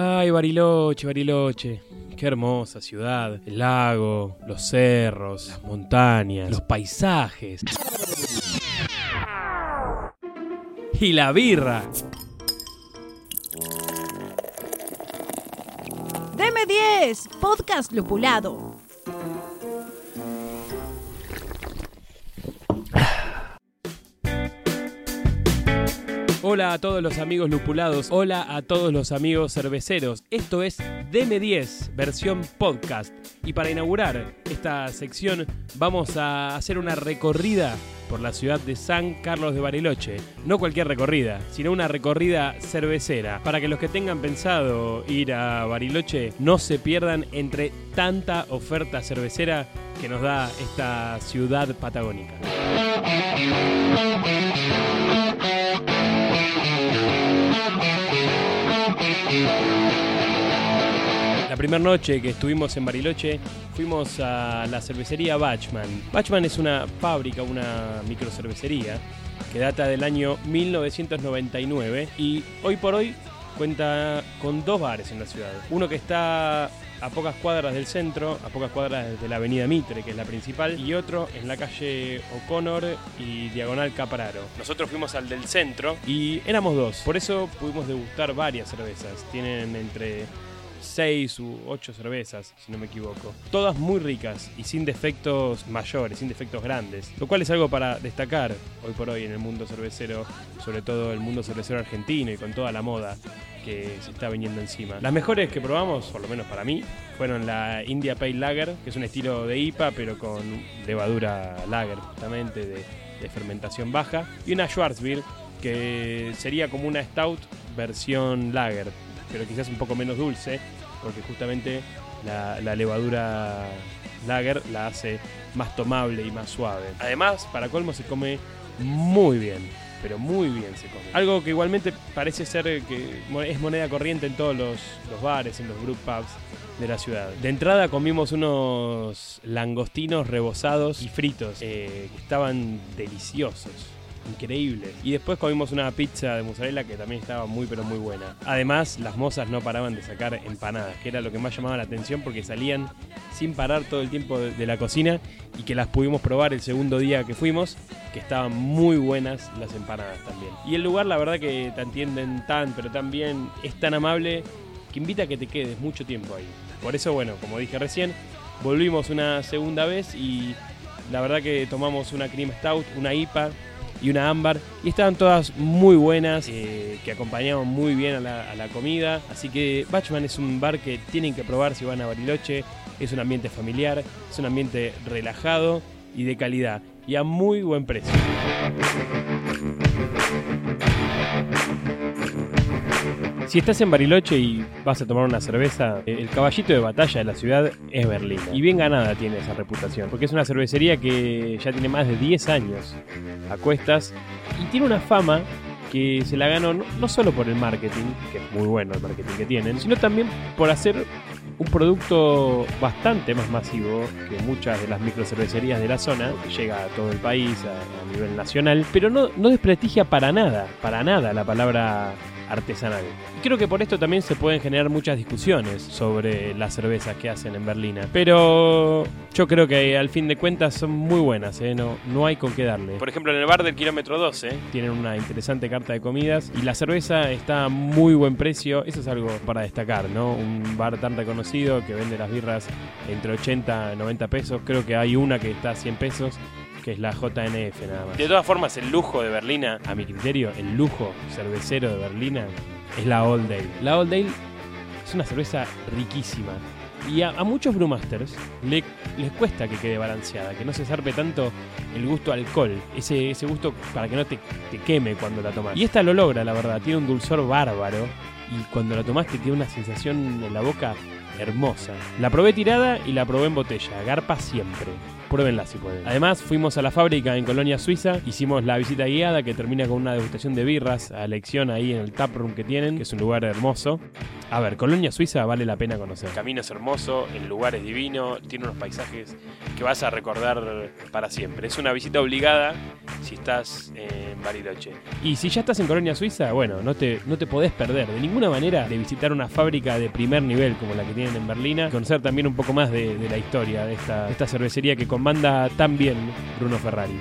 Ay, Bariloche, Bariloche. Qué hermosa ciudad. El lago, los cerros, las montañas, los paisajes. Y la birra. Deme 10, podcast lupulado. Hola a todos los amigos lupulados, hola a todos los amigos cerveceros. Esto es DM10, versión podcast. Y para inaugurar esta sección vamos a hacer una recorrida por la ciudad de San Carlos de Bariloche. No cualquier recorrida, sino una recorrida cervecera. Para que los que tengan pensado ir a Bariloche no se pierdan entre tanta oferta cervecera que nos da esta ciudad patagónica. Primera noche que estuvimos en Bariloche fuimos a la cervecería Bachman. Bachman es una fábrica, una microcervecería que data del año 1999 y hoy por hoy cuenta con dos bares en la ciudad. Uno que está a pocas cuadras del centro, a pocas cuadras de la avenida Mitre, que es la principal, y otro en la calle O'Connor y Diagonal Capraro. Nosotros fuimos al del centro y éramos dos, por eso pudimos degustar varias cervezas. Tienen entre 6 u 8 cervezas, si no me equivoco. Todas muy ricas y sin defectos mayores, sin defectos grandes. Lo cual es algo para destacar hoy por hoy en el mundo cervecero, sobre todo el mundo cervecero argentino y con toda la moda que se está viniendo encima. Las mejores que probamos, por lo menos para mí, fueron la India Pale Lager, que es un estilo de IPA, pero con levadura lager, justamente, de, de fermentación baja, y una Schwarzbier, que sería como una Stout versión lager, pero quizás un poco menos dulce, porque justamente la, levadura lager la hace más tomable y más suave. Además, para colmo se come muy bien, pero muy bien se come. Algo que igualmente parece ser que es moneda corriente en todos los, los bares, en los group pubs de la ciudad. De entrada comimos unos langostinos rebozados y fritos, eh, que estaban deliciosos increíble. Y después comimos una pizza de mozzarella que también estaba muy pero muy buena. Además, las mozas no paraban de sacar empanadas, que era lo que más llamaba la atención porque salían sin parar todo el tiempo de, la cocina y que las pudimos probar el segundo día que fuimos, que estaban muy buenas las empanadas también. Y el lugar, la verdad que te entienden tan, pero tan bien, es tan amable que invita a que te quedes mucho tiempo ahí. Por eso, bueno, como dije recién, volvimos una segunda vez y la verdad que tomamos una cream stout, una IPA y una ámbar. Y estaban todas muy buenas, eh, que acompañaban muy bien a la, a la, comida. Así que Bachman es un bar que tienen que probar si van a Bariloche. Es un ambiente familiar, es un ambiente relajado y de calidad. Y a muy buen precio. Si estás en Bariloche y vas a tomar una cerveza, el caballito de batalla de la ciudad es Berlín. Y bien ganada tiene esa reputación, porque es una cervecería que ya tiene más de 10 años a cuestas y tiene una fama que se la ganó no, solo por el marketing, que es muy bueno el marketing que tienen, sino también por hacer un producto bastante más masivo que muchas de las microcervecerías de la zona, llega a todo el país a, a nivel nacional, pero no, no desprestigia para nada, para nada la palabra artesanal. Y creo que por esto también se pueden generar muchas discusiones sobre las cervezas que hacen en Berlina. Pero yo creo que al fin de cuentas son muy buenas, ¿eh? no, no hay con qué darle. Por ejemplo, en el bar del kilómetro 12 tienen una interesante carta de comidas y la cerveza está a muy buen precio. Eso es algo para destacar, ¿no? Un bar tan reconocido que vende las birras entre 80 y 90 pesos. Creo que hay una que está a 100 pesos que es la JNF nada más. De todas formas, el lujo de Berlina, a mi criterio, el lujo cervecero de Berlina es la Old Dale. La Old Dale es una cerveza riquísima. Y a, a muchos brewmasters le, les cuesta que quede balanceada, que no se zarpe tanto el gusto alcohol, ese, ese gusto para que no te, te queme cuando la tomas. Y esta lo logra, la verdad, tiene un dulzor bárbaro y cuando la tomaste tiene una sensación en la boca hermosa. La probé tirada y la probé en botella, garpa siempre. Pruébenla si pueden. Además, fuimos a la fábrica en Colonia Suiza, hicimos la visita guiada que termina con una degustación de birras a elección ahí en el taproom que tienen, que es un lugar hermoso. A ver, Colonia Suiza vale la pena conocer. El camino es hermoso, el lugar es divino, tiene unos paisajes que vas a recordar para siempre. Es una visita obligada si estás en Bariloche. Y si ya estás en Colonia Suiza, bueno, no te, no te podés perder de ninguna manera de visitar una fábrica de primer nivel como la que tienen en Berlina, conocer también un poco más de, de la historia de esta, de esta cervecería que comanda tan bien Bruno Ferrari.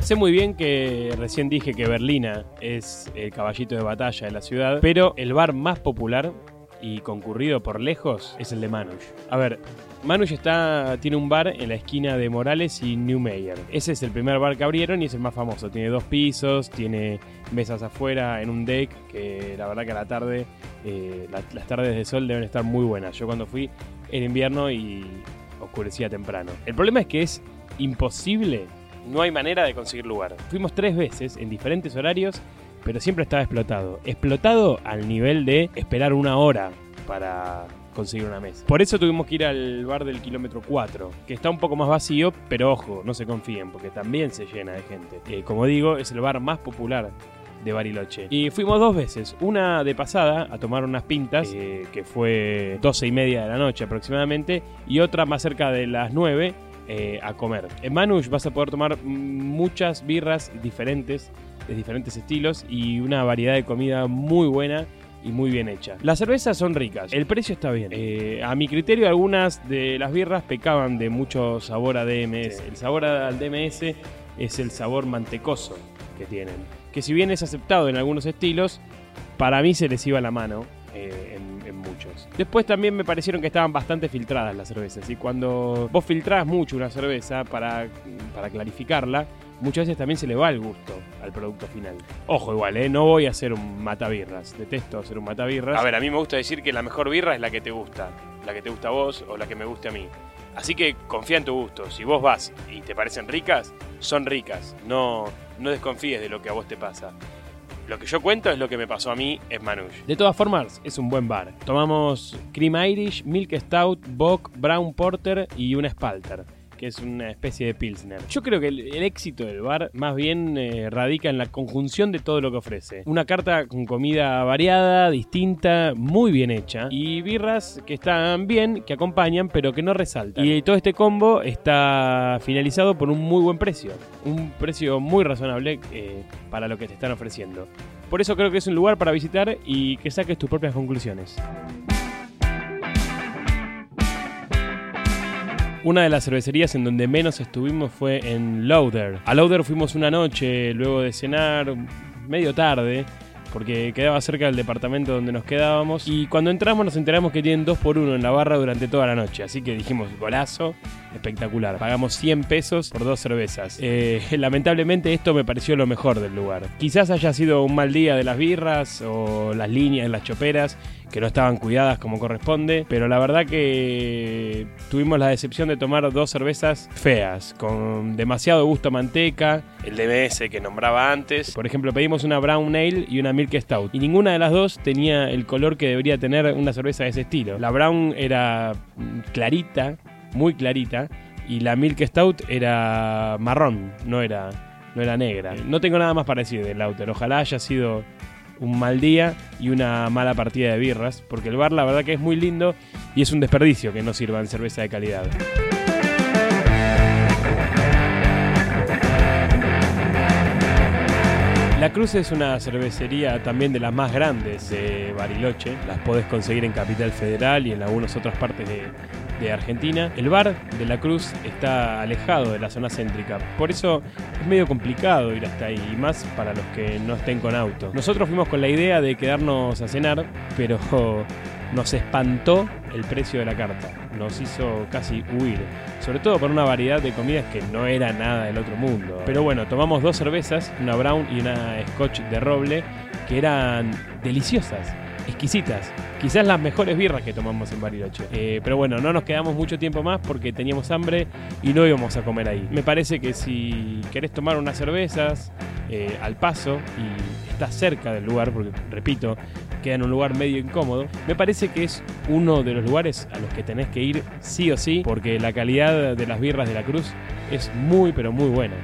Sé muy bien que recién dije que Berlina es el caballito de batalla de la ciudad, pero el bar más popular y concurrido por lejos es el de Manush. A ver, Manush está, tiene un bar en la esquina de Morales y Newmeyer. Ese es el primer bar que abrieron y es el más famoso. Tiene dos pisos, tiene mesas afuera en un deck que la verdad que a la tarde, eh, la- las tardes de sol deben estar muy buenas. Yo cuando fui era invierno y oscurecía temprano. El problema es que es imposible, no hay manera de conseguir lugar. Fuimos tres veces en diferentes horarios pero siempre estaba explotado. Explotado al nivel de esperar una hora para conseguir una mesa. Por eso tuvimos que ir al bar del kilómetro 4, que está un poco más vacío, pero ojo, no se confíen, porque también se llena de gente. Eh, como digo, es el bar más popular de Bariloche. Y fuimos dos veces, una de pasada a tomar unas pintas, eh, que fue 12 y media de la noche aproximadamente, y otra más cerca de las 9 eh, a comer. En Manush vas a poder tomar muchas birras diferentes de diferentes estilos y una variedad de comida muy buena y muy bien hecha. Las cervezas son ricas, el precio está bien. Eh, a mi criterio, algunas de las birras pecaban de mucho sabor a DMS. El sabor al DMS es el sabor mantecoso que tienen, que si bien es aceptado en algunos estilos, para mí se les iba la mano. eh, en, en muchos. Después también me parecieron que estaban bastante filtradas las cervezas. Y cuando vos filtrás mucho una cerveza para, para clarificarla, muchas veces también se le va el gusto al producto final. Ojo, igual, ¿eh? no voy a hacer un matabirras. Detesto hacer un matabirras. A ver, a mí me gusta decir que la mejor birra es la que te gusta. La que te gusta a vos o la que me guste a mí. Así que confía en tu gusto. Si vos vas y te parecen ricas, son ricas. No, no desconfíes de lo que a vos te pasa. Lo que yo cuento es lo que me pasó a mí en Manush. De todas formas, es un buen bar. Tomamos Cream Irish, Milk Stout, Bock, Brown Porter y una Spalter que es una especie de pilsner. Yo creo que el, el éxito del bar más bien eh, radica en la conjunción de todo lo que ofrece. Una carta con comida variada, distinta, muy bien hecha y birras que están bien, que acompañan, pero que no resaltan. Y todo este combo está finalizado por un muy buen precio, un precio muy razonable eh, para lo que te están ofreciendo. Por eso creo que es un lugar para visitar y que saques tus propias conclusiones. Una de las cervecerías en donde menos estuvimos fue en Lauder. A Lauder fuimos una noche luego de cenar medio tarde porque quedaba cerca del departamento donde nos quedábamos y cuando entramos nos enteramos que tienen 2 por 1 en la barra durante toda la noche, así que dijimos golazo, espectacular. Pagamos 100 pesos por dos cervezas. Eh, lamentablemente esto me pareció lo mejor del lugar. Quizás haya sido un mal día de las birras o las líneas, las choperas que no estaban cuidadas como corresponde, pero la verdad que tuvimos la decepción de tomar dos cervezas feas, con demasiado gusto a manteca, el DMS que nombraba antes. Por ejemplo, pedimos una Brown Ale y una Milk Stout, y ninguna de las dos tenía el color que debería tener una cerveza de ese estilo. La Brown era clarita, muy clarita, y la Milk Stout era marrón, no era, no era negra. No tengo nada más para decir del Lauter, ojalá haya sido un mal día y una mala partida de birras, porque el bar la verdad que es muy lindo y es un desperdicio que no sirvan cerveza de calidad. La Cruz es una cervecería también de las más grandes de Bariloche. Las podés conseguir en Capital Federal y en algunas otras partes de, de Argentina. El bar de la Cruz está alejado de la zona céntrica, por eso es medio complicado ir hasta ahí, y más para los que no estén con auto. Nosotros fuimos con la idea de quedarnos a cenar, pero nos espantó el precio de la carta, nos hizo casi huir, sobre todo por una variedad de comidas que no era nada del otro mundo. Pero bueno, tomamos dos cervezas, una brown y una scotch de roble, que eran deliciosas exquisitas. Quizás las mejores birras que tomamos en Bariloche. Eh, pero bueno, no nos quedamos mucho tiempo más porque teníamos hambre y no íbamos a comer ahí. Me parece que si querés tomar unas cervezas eh, al paso y está cerca del lugar, porque repito, queda en un lugar medio incómodo, me parece que es uno de los lugares a los que tenés que ir sí o sí, porque la calidad de las birras de la Cruz es muy pero muy buena.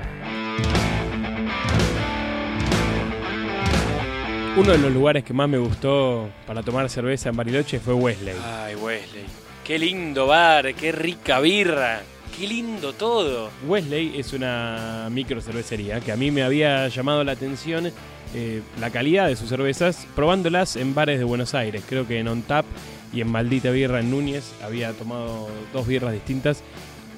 Uno de los lugares que más me gustó para tomar cerveza en Bariloche fue Wesley. Ay, Wesley. Qué lindo bar, qué rica birra. Qué lindo todo. Wesley es una micro cervecería que a mí me había llamado la atención eh, la calidad de sus cervezas probándolas en bares de Buenos Aires. Creo que en On Tap y en Maldita Birra en Núñez había tomado dos birras distintas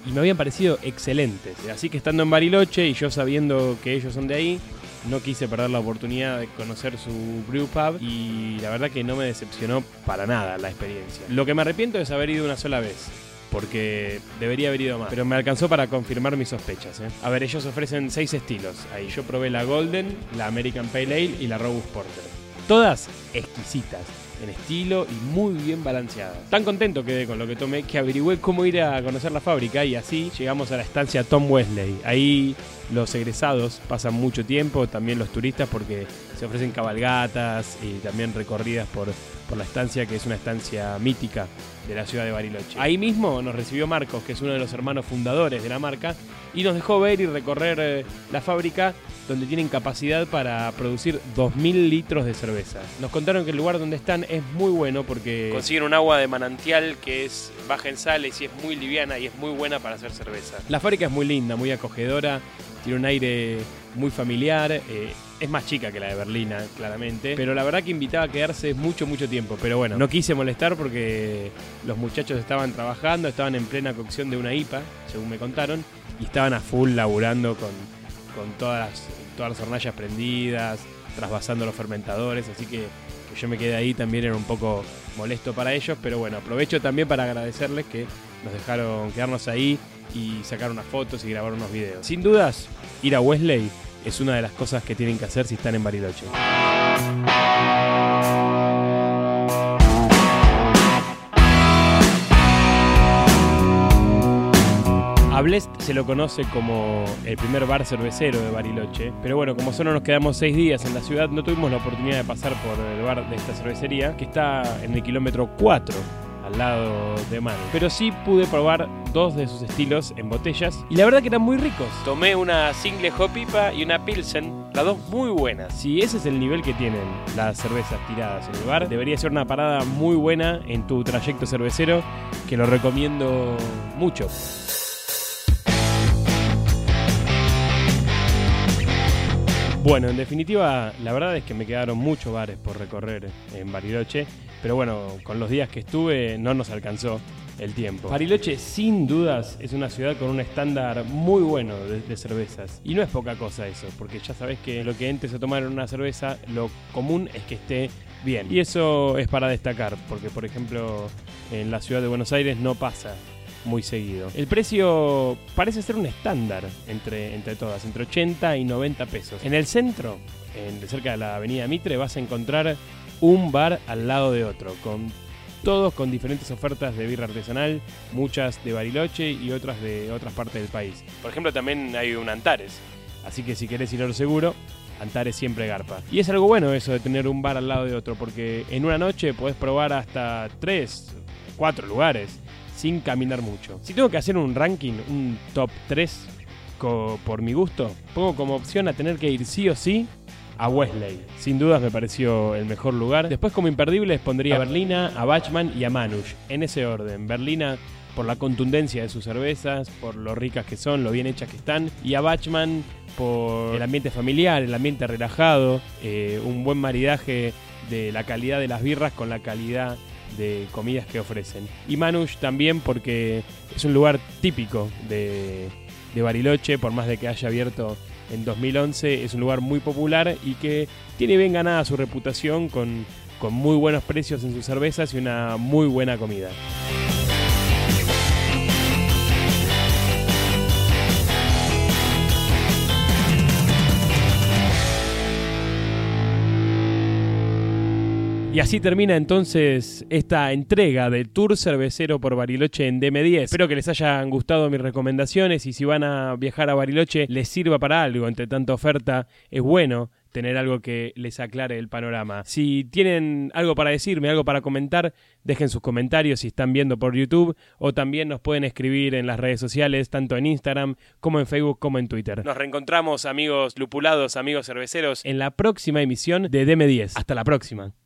y me habían parecido excelentes. Así que estando en Bariloche y yo sabiendo que ellos son de ahí, no quise perder la oportunidad de conocer su brew pub y la verdad que no me decepcionó para nada la experiencia. Lo que me arrepiento es haber ido una sola vez. Porque debería haber ido más. Pero me alcanzó para confirmar mis sospechas. ¿eh? A ver, ellos ofrecen seis estilos. Ahí yo probé la Golden, la American Pale Ale y la Robust Porter. Todas exquisitas en estilo y muy bien balanceadas. Tan contento quedé con lo que tomé que averigüé cómo ir a conocer la fábrica y así llegamos a la estancia Tom Wesley. Ahí los egresados pasan mucho tiempo, también los turistas porque se ofrecen cabalgatas y también recorridas por, por la estancia que es una estancia mítica de la ciudad de Bariloche. Ahí mismo nos recibió Marcos, que es uno de los hermanos fundadores de la marca, y nos dejó ver y recorrer eh, la fábrica donde tienen capacidad para producir 2.000 litros de cerveza. Nos contaron que el lugar donde están es muy bueno porque... Consiguen un agua de manantial que es baja en sales y es muy liviana y es muy buena para hacer cerveza. La fábrica es muy linda, muy acogedora, tiene un aire muy familiar. eh, es más chica que la de Berlina, claramente. Pero la verdad que invitaba a quedarse mucho, mucho tiempo. Pero bueno, no quise molestar porque los muchachos estaban trabajando, estaban en plena cocción de una IPA, según me contaron, y estaban a full laburando con, con todas, las, todas las hornallas prendidas, trasvasando los fermentadores. Así que, que yo me quedé ahí también era un poco molesto para ellos. Pero bueno, aprovecho también para agradecerles que nos dejaron quedarnos ahí y sacar unas fotos y grabar unos videos. Sin dudas, ir a Wesley es una de las cosas que tienen que hacer si están en Bariloche. A Blest se lo conoce como el primer bar cervecero de Bariloche, pero bueno, como solo nos quedamos seis días en la ciudad, no tuvimos la oportunidad de pasar por el bar de esta cervecería, que está en el kilómetro 4 al lado de Manu. Pero sí pude probar dos de sus estilos en botellas y la verdad que eran muy ricos. Tomé una single hop IPA y una Pilsen, las dos muy buenas. Si ese es el nivel que tienen las cervezas tiradas en el bar, debería ser una parada muy buena en tu trayecto cervecero, que lo recomiendo mucho. Bueno, en definitiva, la verdad es que me quedaron muchos bares por recorrer en Bariloche, pero bueno, con los días que estuve no nos alcanzó el tiempo. Bariloche, sin dudas, es una ciudad con un estándar muy bueno de, cervezas. Y no es poca cosa eso, porque ya sabés que lo que entres a tomar en una cerveza, lo común es que esté bien. Y eso es para destacar, porque por ejemplo, en la ciudad de Buenos Aires no pasa muy seguido. El precio parece ser un estándar entre, entre todas, entre 80 y 90 pesos. En el centro, en, cerca de la avenida Mitre, vas a encontrar un bar al lado de otro, con todos con diferentes ofertas de birra artesanal, muchas de Bariloche y otras de otras partes del país. Por ejemplo, también hay un Antares. Así que si querés ir a lo seguro, Antares siempre garpa. Y es algo bueno eso de tener un bar al lado de otro, porque en una noche podés probar hasta 3, 4 lugares sin caminar mucho. Si tengo que hacer un ranking, un top 3 co- por mi gusto, pongo como opción a tener que ir sí o sí a Wesley. Sin dudas me pareció el mejor lugar. Después como imperdibles pondría a Berlina, a Bachmann y a Manush. En ese orden. Berlina por la contundencia de sus cervezas, por lo ricas que son, lo bien hechas que están. Y a Bachmann por el ambiente familiar, el ambiente relajado, eh, un buen maridaje de la calidad de las birras con la calidad de comidas que ofrecen. Y Manush también porque es un lugar típico de, de Bariloche, por más de que haya abierto en 2011, es un lugar muy popular y que tiene bien ganada su reputación con, con muy buenos precios en sus cervezas y una muy buena comida. Y así termina entonces esta entrega del Tour Cervecero por Bariloche en DM10. Espero que les hayan gustado mis recomendaciones y si van a viajar a Bariloche les sirva para algo. Entre tanta oferta es bueno tener algo que les aclare el panorama. Si tienen algo para decirme, algo para comentar, dejen sus comentarios si están viendo por YouTube o también nos pueden escribir en las redes sociales, tanto en Instagram como en Facebook como en Twitter. Nos reencontramos amigos lupulados, amigos cerveceros, en la próxima emisión de DM10. Hasta la próxima.